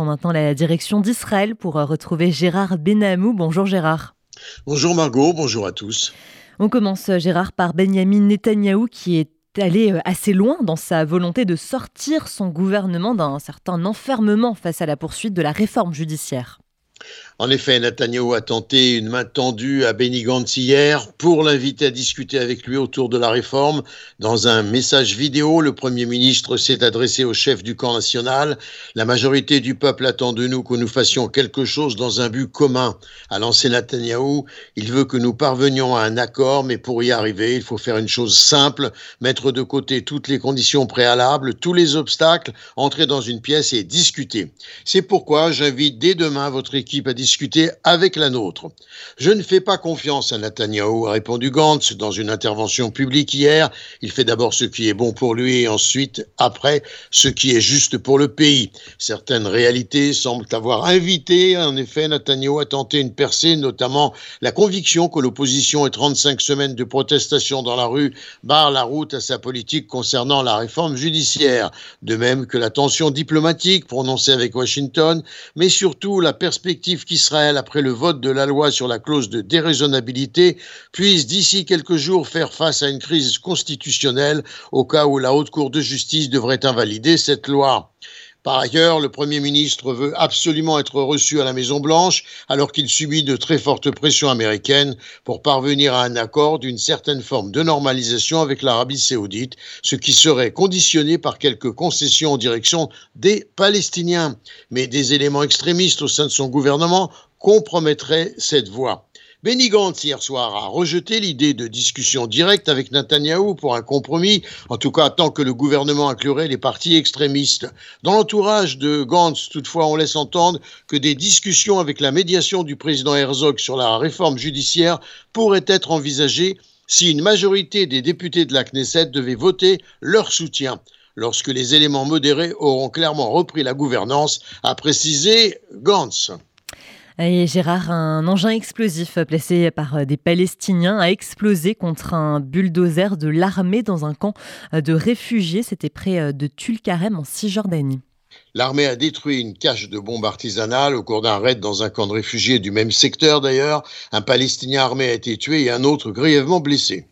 prend maintenant la direction d'Israël pour retrouver Gérard Benamou. Bonjour Gérard. Bonjour Margot, bonjour à tous. On commence Gérard par Benjamin Netanyahou qui est allé assez loin dans sa volonté de sortir son gouvernement d'un certain enfermement face à la poursuite de la réforme judiciaire. En effet, Netanyahu a tenté une main tendue à Benny Gantz hier pour l'inviter à discuter avec lui autour de la réforme. Dans un message vidéo, le Premier ministre s'est adressé au chef du camp national. La majorité du peuple attend de nous que nous fassions quelque chose dans un but commun. A lancé Netanyahu, il veut que nous parvenions à un accord, mais pour y arriver, il faut faire une chose simple, mettre de côté toutes les conditions préalables, tous les obstacles, entrer dans une pièce et discuter. C'est pourquoi j'invite dès demain votre équipe à discuter avec la nôtre. Je ne fais pas confiance à Netanyahou, a répondu Gantz dans une intervention publique hier. Il fait d'abord ce qui est bon pour lui et ensuite, après, ce qui est juste pour le pays. Certaines réalités semblent avoir invité, en effet, Netanyahou à tenter une percée, notamment la conviction que l'opposition et 35 semaines de protestation dans la rue barrent la route à sa politique concernant la réforme judiciaire. De même que la tension diplomatique prononcée avec Washington, mais surtout la perspective qui Israël, après le vote de la loi sur la clause de déraisonnabilité, puisse d'ici quelques jours faire face à une crise constitutionnelle au cas où la Haute Cour de justice devrait invalider cette loi. Par ailleurs, le Premier ministre veut absolument être reçu à la Maison-Blanche alors qu'il subit de très fortes pressions américaines pour parvenir à un accord d'une certaine forme de normalisation avec l'Arabie saoudite, ce qui serait conditionné par quelques concessions en direction des Palestiniens. Mais des éléments extrémistes au sein de son gouvernement compromettraient cette voie. Benny Gantz, hier soir, a rejeté l'idée de discussion directe avec Netanyahou pour un compromis, en tout cas tant que le gouvernement inclurait les partis extrémistes. Dans l'entourage de Gantz, toutefois, on laisse entendre que des discussions avec la médiation du président Herzog sur la réforme judiciaire pourraient être envisagées si une majorité des députés de la Knesset devait voter leur soutien lorsque les éléments modérés auront clairement repris la gouvernance, a précisé Gantz. Gérard, un engin explosif placé par des Palestiniens a explosé contre un bulldozer de l'armée dans un camp de réfugiés. C'était près de Tulkarem en Cisjordanie. L'armée a détruit une cache de bombes artisanales au cours d'un raid dans un camp de réfugiés du même secteur d'ailleurs. Un Palestinien armé a été tué et un autre grièvement blessé.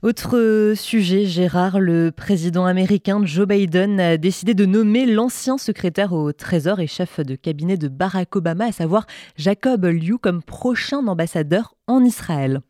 Autre sujet, Gérard, le président américain Joe Biden a décidé de nommer l'ancien secrétaire au Trésor et chef de cabinet de Barack Obama, à savoir Jacob Liu, comme prochain ambassadeur en Israël.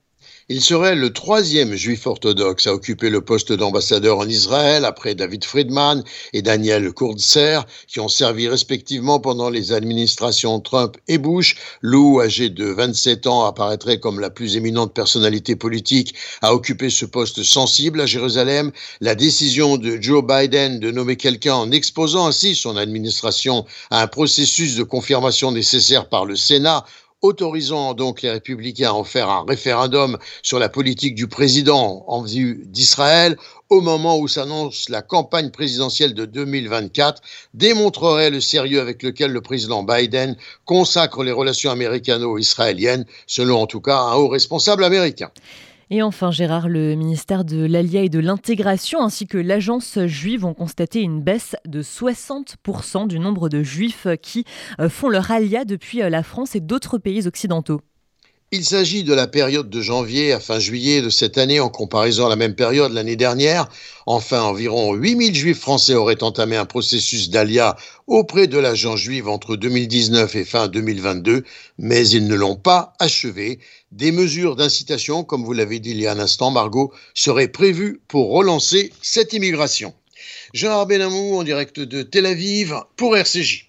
Il serait le troisième juif orthodoxe à occuper le poste d'ambassadeur en Israël après David Friedman et Daniel Kurtzer, qui ont servi respectivement pendant les administrations Trump et Bush. Lou, âgé de 27 ans, apparaîtrait comme la plus éminente personnalité politique à occuper ce poste sensible à Jérusalem. La décision de Joe Biden de nommer quelqu'un en exposant ainsi son administration à un processus de confirmation nécessaire par le Sénat autorisant donc les républicains à en faire un référendum sur la politique du président en vue d'Israël au moment où s'annonce la campagne présidentielle de 2024 démontrerait le sérieux avec lequel le président Biden consacre les relations américano-israéliennes, selon en tout cas un haut responsable américain. Et enfin, Gérard, le ministère de l'Alia et de l'Intégration ainsi que l'agence juive ont constaté une baisse de 60% du nombre de juifs qui euh, font leur alia depuis euh, la France et d'autres pays occidentaux. Il s'agit de la période de janvier à fin juillet de cette année en comparaison à la même période l'année dernière. Enfin, environ 8000 juifs français auraient entamé un processus d'alia auprès de l'agent juive entre 2019 et fin 2022, mais ils ne l'ont pas achevé. Des mesures d'incitation, comme vous l'avez dit il y a un instant, Margot, seraient prévues pour relancer cette immigration. Jean Benamou en direct de Tel Aviv pour RCJ.